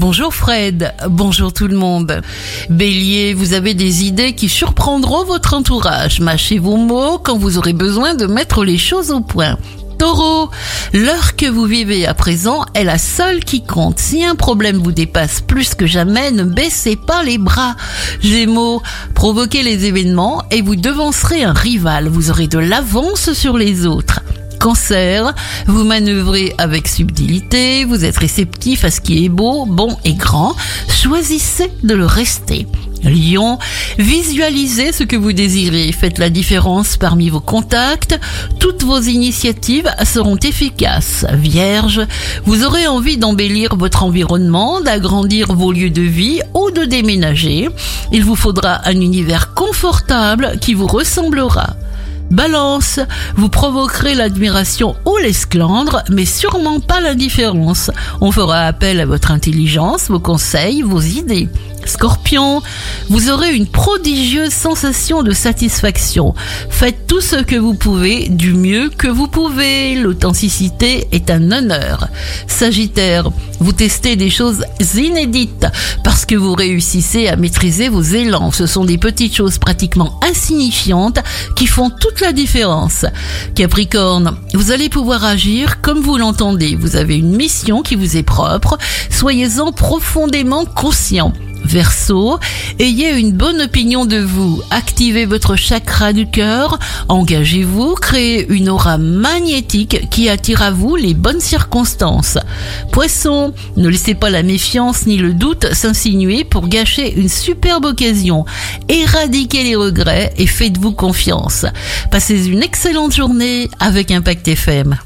Bonjour Fred, bonjour tout le monde. Bélier, vous avez des idées qui surprendront votre entourage. Mâchez vos mots quand vous aurez besoin de mettre les choses au point. Taureau, l'heure que vous vivez à présent est la seule qui compte. Si un problème vous dépasse plus que jamais, ne baissez pas les bras. Gémeaux, provoquez les événements et vous devancerez un rival. Vous aurez de l'avance sur les autres. Cancer, vous manœuvrez avec subtilité, vous êtes réceptif à ce qui est beau, bon et grand, choisissez de le rester. Lion, visualisez ce que vous désirez, faites la différence parmi vos contacts, toutes vos initiatives seront efficaces. Vierge, vous aurez envie d'embellir votre environnement, d'agrandir vos lieux de vie ou de déménager. Il vous faudra un univers confortable qui vous ressemblera. Balance, vous provoquerez l'admiration ou l'esclandre, mais sûrement pas l'indifférence. On fera appel à votre intelligence, vos conseils, vos idées. Scorpion, vous aurez une prodigieuse sensation de satisfaction. Faites tout ce que vous pouvez du mieux que vous pouvez. L'authenticité est un honneur. Sagittaire, vous testez des choses inédites parce que vous réussissez à maîtriser vos élans. Ce sont des petites choses pratiquement insignifiantes qui font toute la différence. Capricorne, vous allez pouvoir agir comme vous l'entendez. Vous avez une mission qui vous est propre. Soyez-en profondément conscient. Verseau, ayez une bonne opinion de vous, activez votre chakra du cœur, engagez-vous, créez une aura magnétique qui attire à vous les bonnes circonstances. Poisson, ne laissez pas la méfiance ni le doute s'insinuer pour gâcher une superbe occasion. Éradiquez les regrets et faites-vous confiance. Passez une excellente journée avec Impact FM.